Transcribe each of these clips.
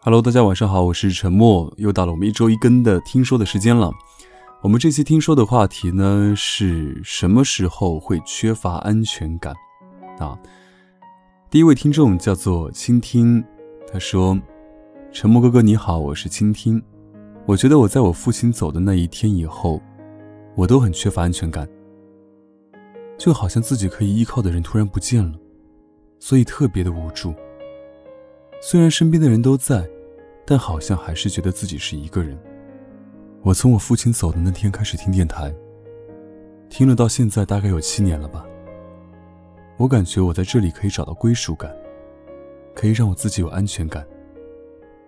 Hello，大家晚上好，我是陈默，又到了我们一周一更的听说的时间了。我们这期听说的话题呢，是什么时候会缺乏安全感？啊，第一位听众叫做倾听，他说：“陈默哥哥你好，我是倾听。我觉得我在我父亲走的那一天以后，我都很缺乏安全感，就好像自己可以依靠的人突然不见了，所以特别的无助。”虽然身边的人都在，但好像还是觉得自己是一个人。我从我父亲走的那天开始听电台，听了到现在大概有七年了吧。我感觉我在这里可以找到归属感，可以让我自己有安全感。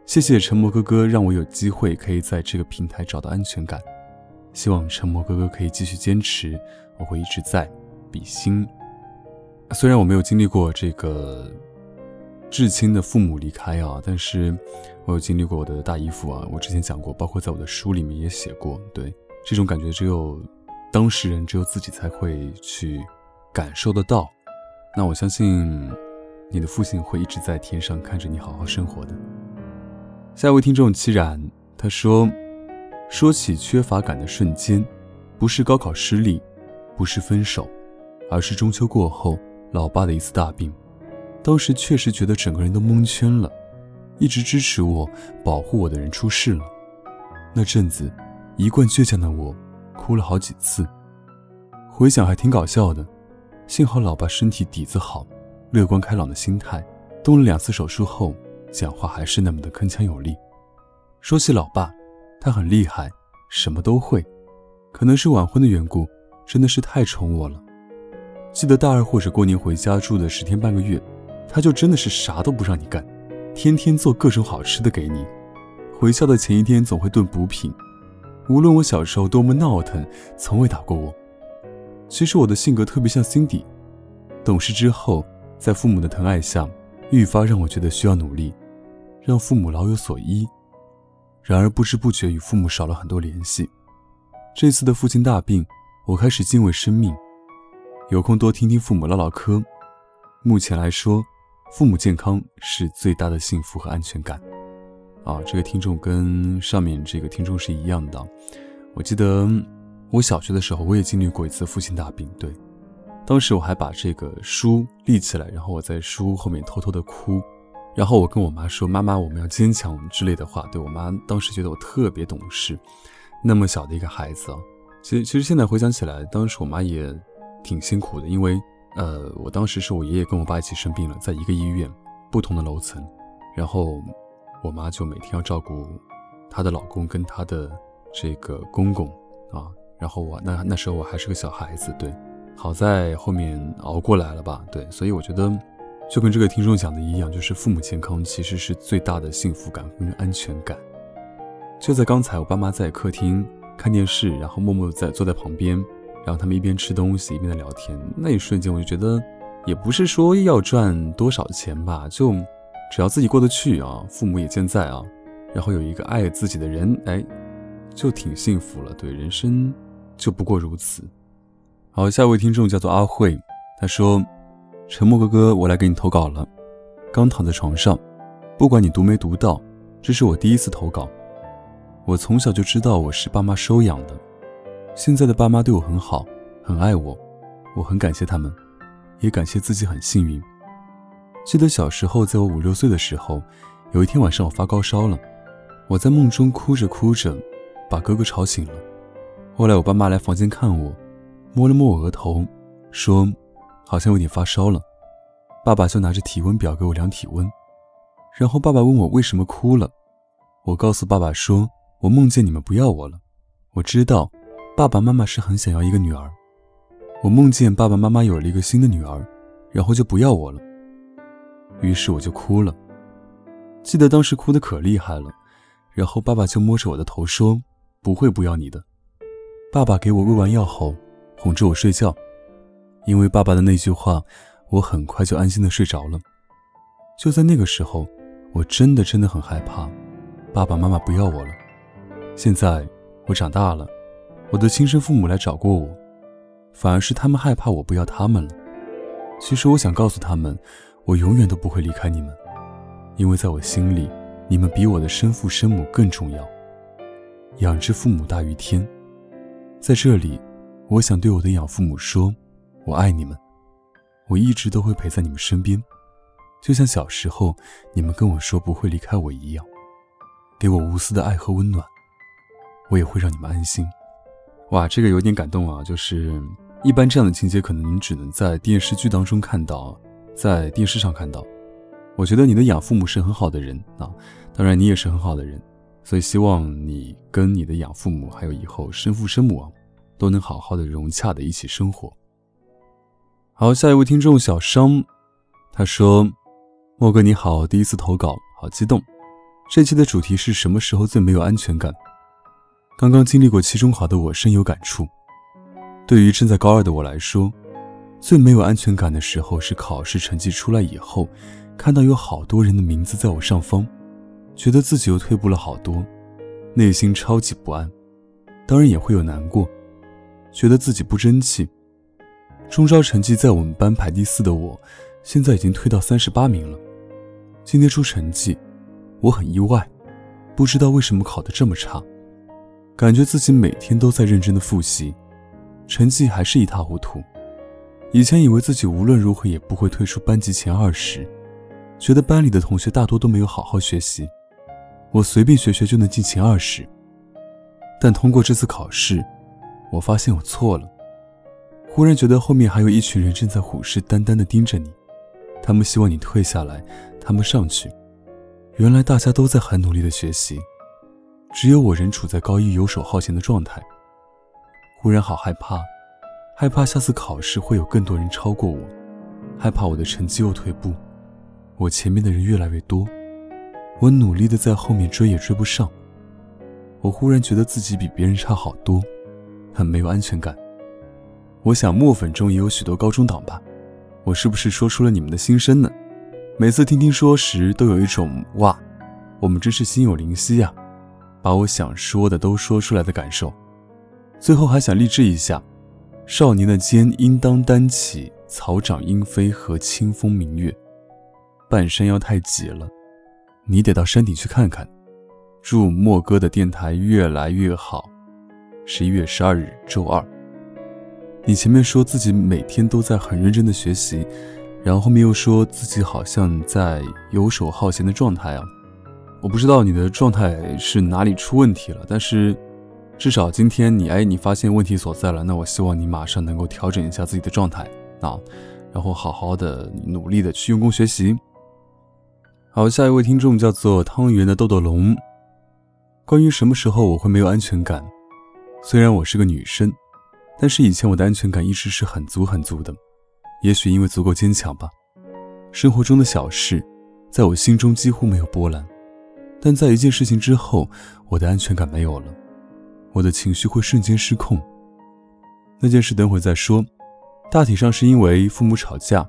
谢谢陈默哥哥，让我有机会可以在这个平台找到安全感。希望陈默哥哥可以继续坚持，我会一直在。比心。虽然我没有经历过这个。至亲的父母离开啊，但是我有经历过我的大姨父啊，我之前讲过，包括在我的书里面也写过。对这种感觉，只有当事人，只有自己才会去感受得到。那我相信你的父亲会一直在天上看着你好好生活的。下一位听众戚然，他说：“说起缺乏感的瞬间，不是高考失利，不是分手，而是中秋过后老爸的一次大病。”当时确实觉得整个人都蒙圈了，一直支持我、保护我的人出事了。那阵子，一贯倔强的我，哭了好几次。回想还挺搞笑的，幸好老爸身体底子好，乐观开朗的心态，动了两次手术后，讲话还是那么的铿锵有力。说起老爸，他很厉害，什么都会。可能是晚婚的缘故，真的是太宠我了。记得大二或者过年回家住的十天半个月。他就真的是啥都不让你干，天天做各种好吃的给你。回校的前一天总会炖补品。无论我小时候多么闹腾，从未打过我。其实我的性格特别像 Cindy，懂事之后，在父母的疼爱下，愈发让我觉得需要努力，让父母老有所依。然而不知不觉与父母少了很多联系。这次的父亲大病，我开始敬畏生命，有空多听听父母唠唠嗑。目前来说。父母健康是最大的幸福和安全感，啊，这个听众跟上面这个听众是一样的。我记得我小学的时候，我也经历过一次父亲大病，对，当时我还把这个书立起来，然后我在书后面偷偷的哭，然后我跟我妈说：“妈妈，我们要坚强之类的话。”对我妈当时觉得我特别懂事，那么小的一个孩子啊，其实其实现在回想起来，当时我妈也挺辛苦的，因为。呃，我当时是我爷爷跟我爸一起生病了，在一个医院，不同的楼层，然后我妈就每天要照顾她的老公跟她的这个公公啊，然后我那那时候我还是个小孩子，对，好在后面熬过来了吧，对，所以我觉得就跟这个听众讲的一样，就是父母健康其实是最大的幸福感跟安全感。就在刚才，我爸妈在客厅看电视，然后默默在坐在旁边。然后他们一边吃东西一边在聊天，那一瞬间我就觉得，也不是说要赚多少钱吧，就只要自己过得去啊，父母也健在啊，然后有一个爱自己的人，哎，就挺幸福了。对，人生就不过如此。好，下一位听众叫做阿慧，他说：“沉默哥哥，我来给你投稿了。刚躺在床上，不管你读没读到，这是我第一次投稿。我从小就知道我是爸妈收养的。”现在的爸妈对我很好，很爱我，我很感谢他们，也感谢自己很幸运。记得小时候，在我五六岁的时候，有一天晚上我发高烧了，我在梦中哭着哭着，把哥哥吵醒了。后来我爸妈来房间看我，摸了摸我额头，说好像有点发烧了。爸爸就拿着体温表给我量体温，然后爸爸问我为什么哭了，我告诉爸爸说，我梦见你们不要我了，我知道。爸爸妈妈是很想要一个女儿，我梦见爸爸妈妈有了一个新的女儿，然后就不要我了，于是我就哭了。记得当时哭得可厉害了，然后爸爸就摸着我的头说：“不会不要你的。”爸爸给我喂完药后，哄着我睡觉，因为爸爸的那句话，我很快就安心的睡着了。就在那个时候，我真的真的很害怕，爸爸妈妈不要我了。现在我长大了。我的亲生父母来找过我，反而是他们害怕我不要他们了。其实我想告诉他们，我永远都不会离开你们，因为在我心里，你们比我的生父生母更重要。养之父母大于天，在这里，我想对我的养父母说：我爱你们，我一直都会陪在你们身边，就像小时候你们跟我说不会离开我一样，给我无私的爱和温暖，我也会让你们安心。哇，这个有点感动啊！就是一般这样的情节，可能只能在电视剧当中看到。在电视上看到，我觉得你的养父母是很好的人啊，当然你也是很好的人，所以希望你跟你的养父母还有以后生父生母啊，都能好好的融洽的一起生活。好，下一位听众小商，他说：“莫哥你好，第一次投稿，好激动。这期的主题是什么时候最没有安全感？刚刚经历过期中考的我深有感触。对于正在高二的我来说。”最没有安全感的时候是考试成绩出来以后，看到有好多人的名字在我上方，觉得自己又退步了好多，内心超级不安。当然也会有难过，觉得自己不争气。中招成绩在我们班排第四的我，现在已经退到三十八名了。今天出成绩，我很意外，不知道为什么考得这么差，感觉自己每天都在认真的复习，成绩还是一塌糊涂。以前以为自己无论如何也不会退出班级前二十，觉得班里的同学大多都没有好好学习，我随便学学就能进前二十。但通过这次考试，我发现我错了。忽然觉得后面还有一群人正在虎视眈眈地盯着你，他们希望你退下来，他们上去。原来大家都在很努力地学习，只有我仍处在高一游手好闲的状态。忽然好害怕。害怕下次考试会有更多人超过我，害怕我的成绩又退步，我前面的人越来越多，我努力的在后面追也追不上。我忽然觉得自己比别人差好多，很没有安全感。我想墨粉中也有许多高中党吧，我是不是说出了你们的心声呢？每次听听说时，都有一种哇，我们真是心有灵犀呀，把我想说的都说出来的感受。最后还想励志一下。少年的肩应当担起草长莺飞和清风明月，半山腰太挤了，你得到山顶去看看。祝莫哥的电台越来越好。十一月十二日周二。你前面说自己每天都在很认真的学习，然后后面又说自己好像在游手好闲的状态啊，我不知道你的状态是哪里出问题了，但是。至少今天你哎，你发现问题所在了，那我希望你马上能够调整一下自己的状态啊，然后好好的努力的去用功学习。好，下一位听众叫做汤圆的豆豆龙，关于什么时候我会没有安全感？虽然我是个女生，但是以前我的安全感一直是很足很足的，也许因为足够坚强吧。生活中的小事，在我心中几乎没有波澜，但在一件事情之后，我的安全感没有了。我的情绪会瞬间失控。那件事等会再说。大体上是因为父母吵架。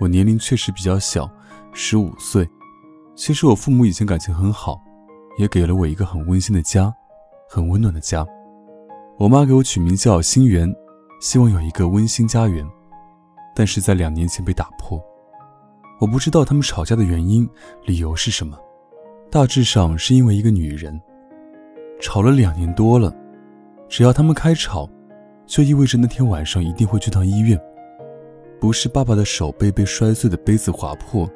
我年龄确实比较小，十五岁。其实我父母以前感情很好，也给了我一个很温馨的家，很温暖的家。我妈给我取名叫心园，希望有一个温馨家园。但是在两年前被打破。我不知道他们吵架的原因，理由是什么。大致上是因为一个女人。吵了两年多了，只要他们开吵，就意味着那天晚上一定会去趟医院。不是爸爸的手被被摔碎的杯子划破，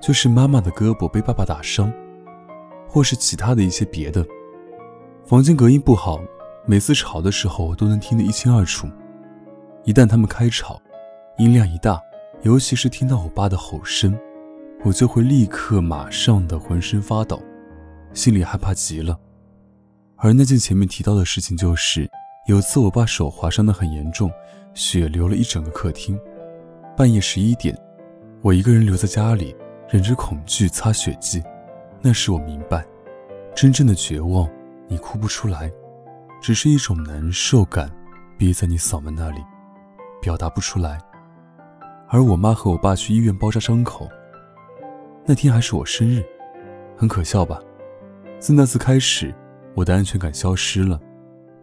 就是妈妈的胳膊被爸爸打伤，或是其他的一些别的。房间隔音不好，每次吵的时候都能听得一清二楚。一旦他们开吵，音量一大，尤其是听到我爸的吼声，我就会立刻马上的浑身发抖，心里害怕极了。而那件前面提到的事情，就是有次我爸手划伤的很严重，血流了一整个客厅。半夜十一点，我一个人留在家里，忍着恐惧擦血迹。那时我明白，真正的绝望，你哭不出来，只是一种难受感憋在你嗓门那里，表达不出来。而我妈和我爸去医院包扎伤口，那天还是我生日，很可笑吧？自那次开始。我的安全感消失了，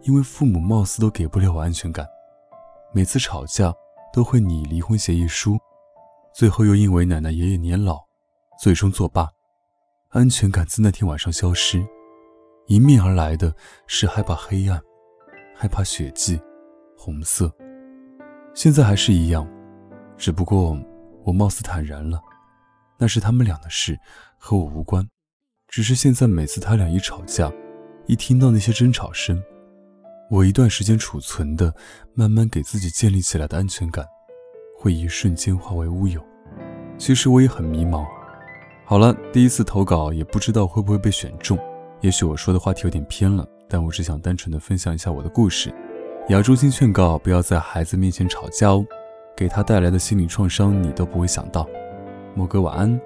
因为父母貌似都给不了我安全感。每次吵架都会拟离婚协议书，最后又因为奶奶爷爷年老，最终作罢。安全感自那天晚上消失，迎面而来的是害怕黑暗，害怕血迹，红色。现在还是一样，只不过我貌似坦然了。那是他们俩的事，和我无关。只是现在每次他俩一吵架，一听到那些争吵声，我一段时间储存的、慢慢给自己建立起来的安全感，会一瞬间化为乌有。其实我也很迷茫。好了，第一次投稿也不知道会不会被选中。也许我说的话题有点偏了，但我只想单纯的分享一下我的故事，也要衷心劝告不要在孩子面前吵架哦，给他带来的心理创伤你都不会想到。莫哥晚安。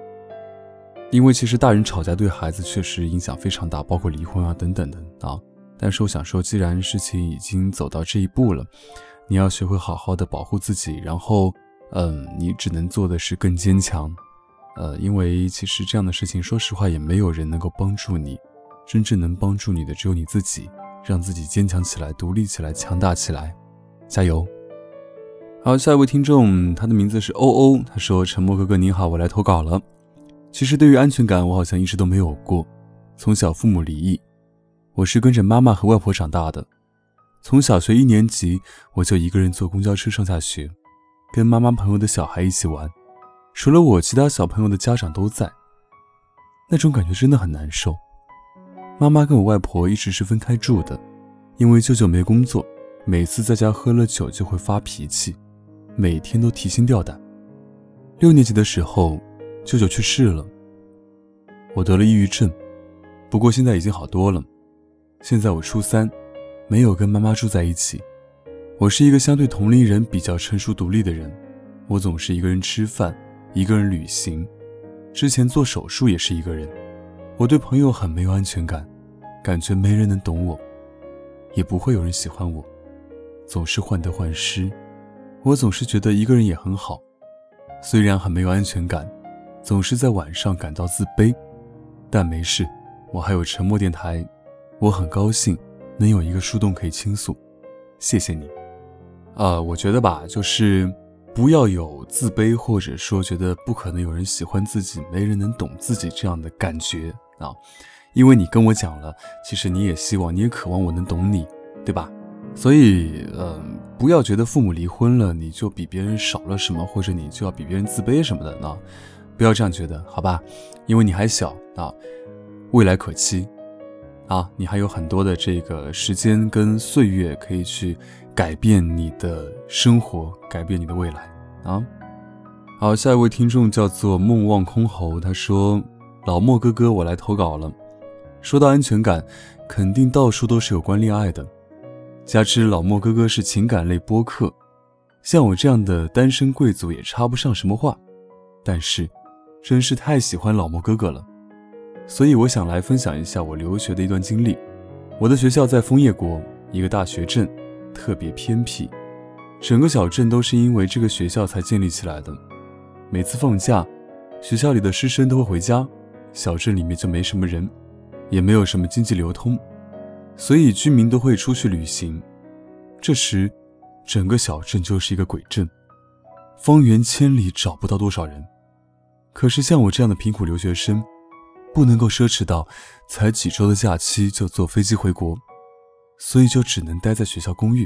因为其实大人吵架对孩子确实影响非常大，包括离婚啊等等的啊。但是我想说，既然事情已经走到这一步了，你要学会好好的保护自己，然后，嗯，你只能做的是更坚强。呃，因为其实这样的事情，说实话也没有人能够帮助你，真正能帮助你的只有你自己，让自己坚强起来、独立起来、强大起来，加油！好，下一位听众，他的名字是欧欧，他说：“沉默哥哥您好，我来投稿了。其实对于安全感，我好像一直都没有过。从小父母离异，我是跟着妈妈和外婆长大的。从小学一年级，我就一个人坐公交车上下学，跟妈妈朋友的小孩一起玩。”除了我，其他小朋友的家长都在，那种感觉真的很难受。妈妈跟我外婆一直是分开住的，因为舅舅没工作，每次在家喝了酒就会发脾气，每天都提心吊胆。六年级的时候，舅舅去世了，我得了抑郁症，不过现在已经好多了。现在我初三，没有跟妈妈住在一起。我是一个相对同龄人比较成熟独立的人，我总是一个人吃饭。一个人旅行，之前做手术也是一个人。我对朋友很没有安全感，感觉没人能懂我，也不会有人喜欢我，总是患得患失。我总是觉得一个人也很好，虽然很没有安全感，总是在晚上感到自卑，但没事，我还有沉默电台，我很高兴能有一个树洞可以倾诉。谢谢你。啊，我觉得吧，就是。不要有自卑，或者说觉得不可能有人喜欢自己，没人能懂自己这样的感觉啊！因为你跟我讲了，其实你也希望，你也渴望我能懂你，对吧？所以，嗯，不要觉得父母离婚了，你就比别人少了什么，或者你就要比别人自卑什么的呢？不要这样觉得，好吧？因为你还小啊，未来可期啊，你还有很多的这个时间跟岁月可以去。改变你的生活，改变你的未来啊！好，下一位听众叫做梦望空侯，他说：“老莫哥哥，我来投稿了。说到安全感，肯定到处都是有关恋爱的。加之老莫哥哥是情感类播客，像我这样的单身贵族也插不上什么话。但是，真是太喜欢老莫哥哥了，所以我想来分享一下我留学的一段经历。我的学校在枫叶国，一个大学镇。”特别偏僻，整个小镇都是因为这个学校才建立起来的。每次放假，学校里的师生都会回家，小镇里面就没什么人，也没有什么经济流通，所以居民都会出去旅行。这时，整个小镇就是一个鬼镇，方圆千里找不到多少人。可是像我这样的贫苦留学生，不能够奢侈到才几周的假期就坐飞机回国。所以就只能待在学校公寓。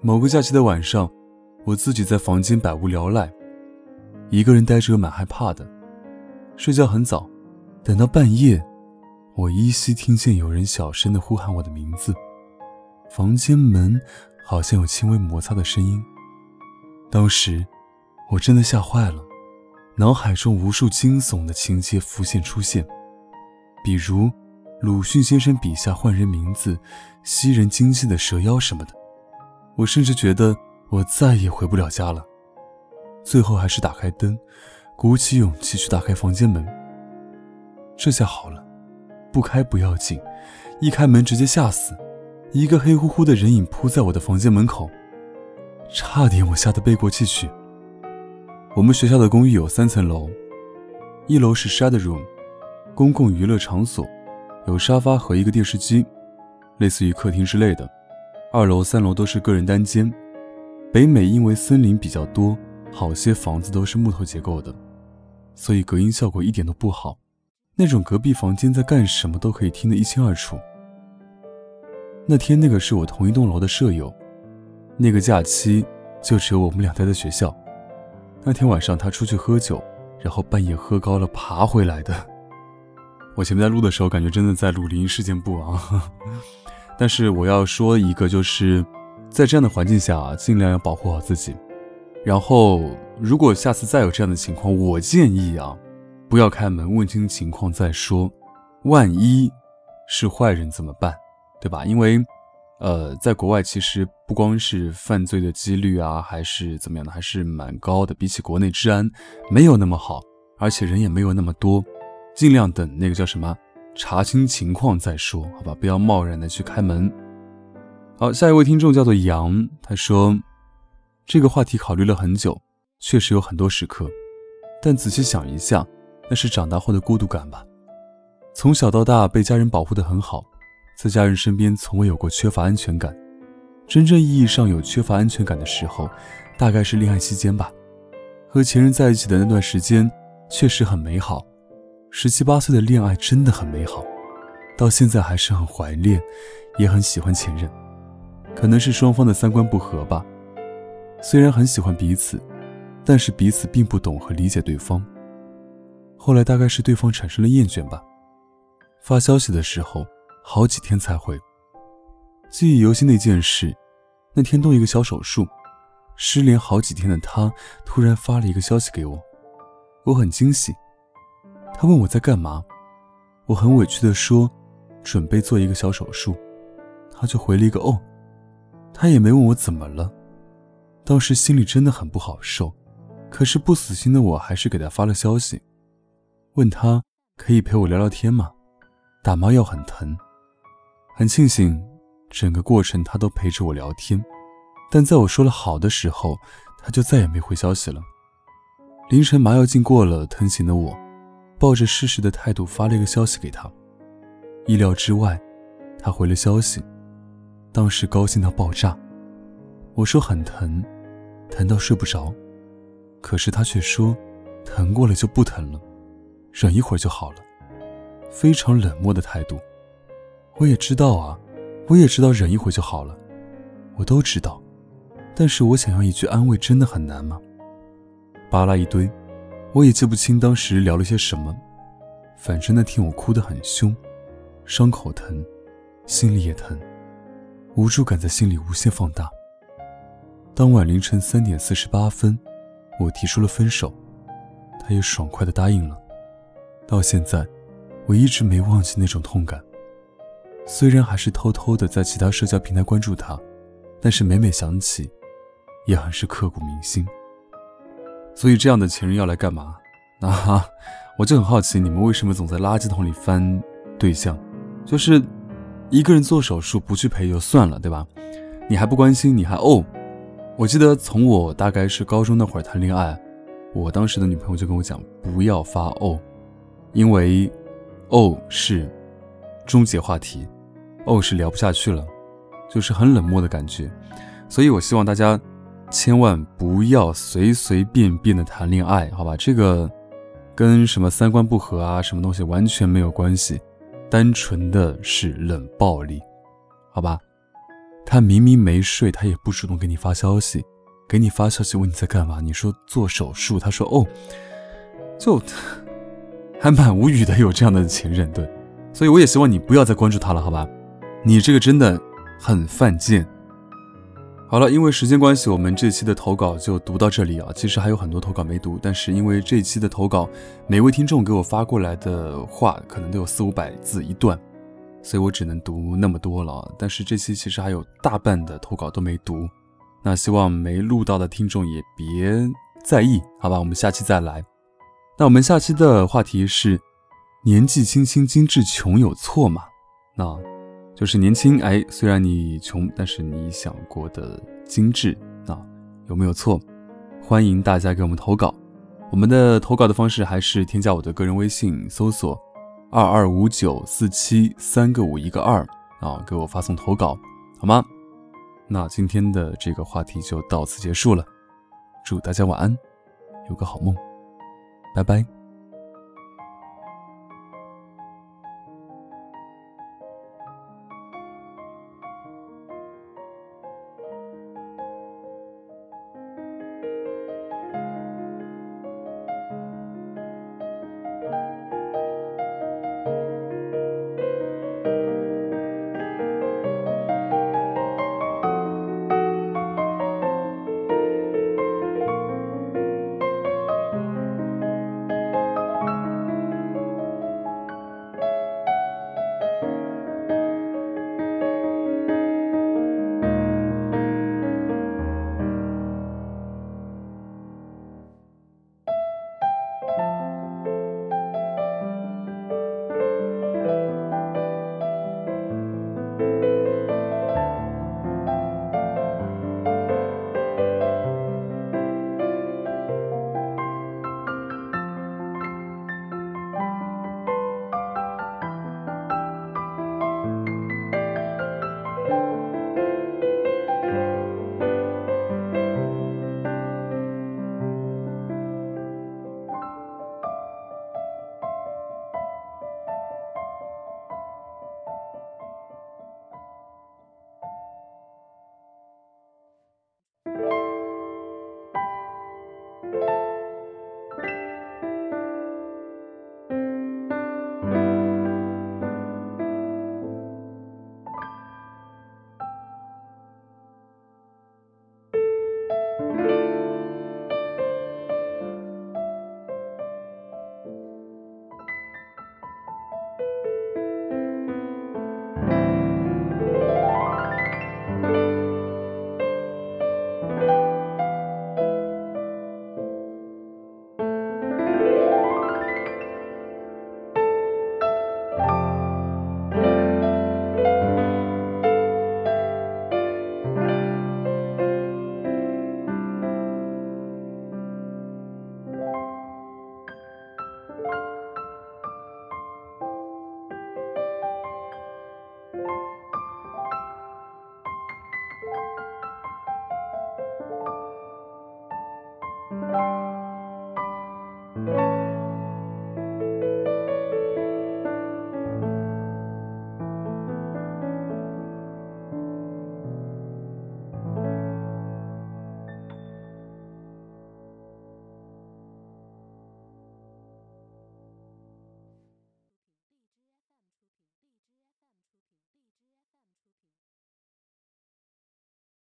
某个假期的晚上，我自己在房间百无聊赖，一个人待着蛮害怕的。睡觉很早，等到半夜，我依稀听见有人小声的呼喊我的名字，房间门好像有轻微摩擦的声音。当时我真的吓坏了，脑海中无数惊悚的情节浮现出现，比如。鲁迅先生笔下换人名字、吸人精气的蛇妖什么的，我甚至觉得我再也回不了家了。最后还是打开灯，鼓起勇气去打开房间门。这下好了，不开不要紧，一开门直接吓死，一个黑乎乎的人影扑在我的房间门口，差点我吓得背过气去。我们学校的公寓有三层楼，一楼是 shade room，公共娱乐场所。有沙发和一个电视机，类似于客厅之类的。二楼、三楼都是个人单间。北美因为森林比较多，好些房子都是木头结构的，所以隔音效果一点都不好。那种隔壁房间在干什么都可以听得一清二楚。那天那个是我同一栋楼的舍友，那个假期就只有我们俩待在学校。那天晚上他出去喝酒，然后半夜喝高了爬回来的。我前面在录的时候感觉真的在录灵异事件簿啊，但是我要说一个，就是在这样的环境下啊，尽量要保护好自己。然后如果下次再有这样的情况，我建议啊。不要开门，问清情况再说。万一是坏人怎么办？对吧？因为，呃，在国外其实不光是犯罪的几率啊，还是怎么样的，还是蛮高的。比起国内治安没有那么好，而且人也没有那么多，尽量等那个叫什么，查清情况再说，好吧？不要贸然的去开门。好，下一位听众叫做杨，他说，这个话题考虑了很久，确实有很多时刻，但仔细想一下。那是长大后的孤独感吧。从小到大被家人保护得很好，在家人身边从未有过缺乏安全感。真正意义上有缺乏安全感的时候，大概是恋爱期间吧。和前任在一起的那段时间确实很美好，十七八岁的恋爱真的很美好，到现在还是很怀念，也很喜欢前任。可能是双方的三观不合吧。虽然很喜欢彼此，但是彼此并不懂和理解对方。后来大概是对方产生了厌倦吧，发消息的时候好几天才回。记忆犹新的一件事，那天动一个小手术，失联好几天的他突然发了一个消息给我，我很惊喜。他问我在干嘛，我很委屈的说准备做一个小手术，他就回了一个哦，他也没问我怎么了，当时心里真的很不好受，可是不死心的我还是给他发了消息。问他可以陪我聊聊天吗？打麻药很疼，很庆幸整个过程他都陪着我聊天，但在我说了好的时候，他就再也没回消息了。凌晨麻药劲过了，疼醒的我，抱着试试的态度发了一个消息给他，意料之外，他回了消息，当时高兴到爆炸。我说很疼，疼到睡不着，可是他却说疼过了就不疼了。忍一会儿就好了，非常冷漠的态度。我也知道啊，我也知道忍一会儿就好了，我都知道。但是我想要一句安慰，真的很难吗？扒拉一堆，我也记不清当时聊了些什么。反正那天我哭得很凶，伤口疼，心里也疼，无助感在心里无限放大。当晚凌晨三点四十八分，我提出了分手，他也爽快地答应了。到现在，我一直没忘记那种痛感。虽然还是偷偷的在其他社交平台关注他，但是每每想起，也很是刻骨铭心。所以这样的前任要来干嘛？啊，我就很好奇，你们为什么总在垃圾桶里翻对象？就是一个人做手术不去陪就算了，对吧？你还不关心，你还哦。我记得从我大概是高中那会儿谈恋爱，我当时的女朋友就跟我讲，不要发哦。因为，哦是终结话题，哦是聊不下去了，就是很冷漠的感觉，所以我希望大家千万不要随随便便的谈恋爱，好吧？这个跟什么三观不合啊，什么东西完全没有关系，单纯的是冷暴力，好吧？他明明没睡，他也不主动给你发消息，给你发消息问你在干嘛，你说做手术，他说哦，就。还蛮无语的，有这样的前任，对，所以我也希望你不要再关注他了，好吧？你这个真的很犯贱。好了，因为时间关系，我们这期的投稿就读到这里啊。其实还有很多投稿没读，但是因为这期的投稿，每位听众给我发过来的话可能都有四五百字一段，所以我只能读那么多了。但是这期其实还有大半的投稿都没读，那希望没录到的听众也别在意，好吧？我们下期再来。那我们下期的话题是：年纪轻轻精致穷有错吗？那就是年轻哎，虽然你穷，但是你想过的精致，那有没有错？欢迎大家给我们投稿。我们的投稿的方式还是添加我的个人微信，搜索二二五九四七三个五一个二啊，给我发送投稿好吗？那今天的这个话题就到此结束了，祝大家晚安。有个好梦，拜拜。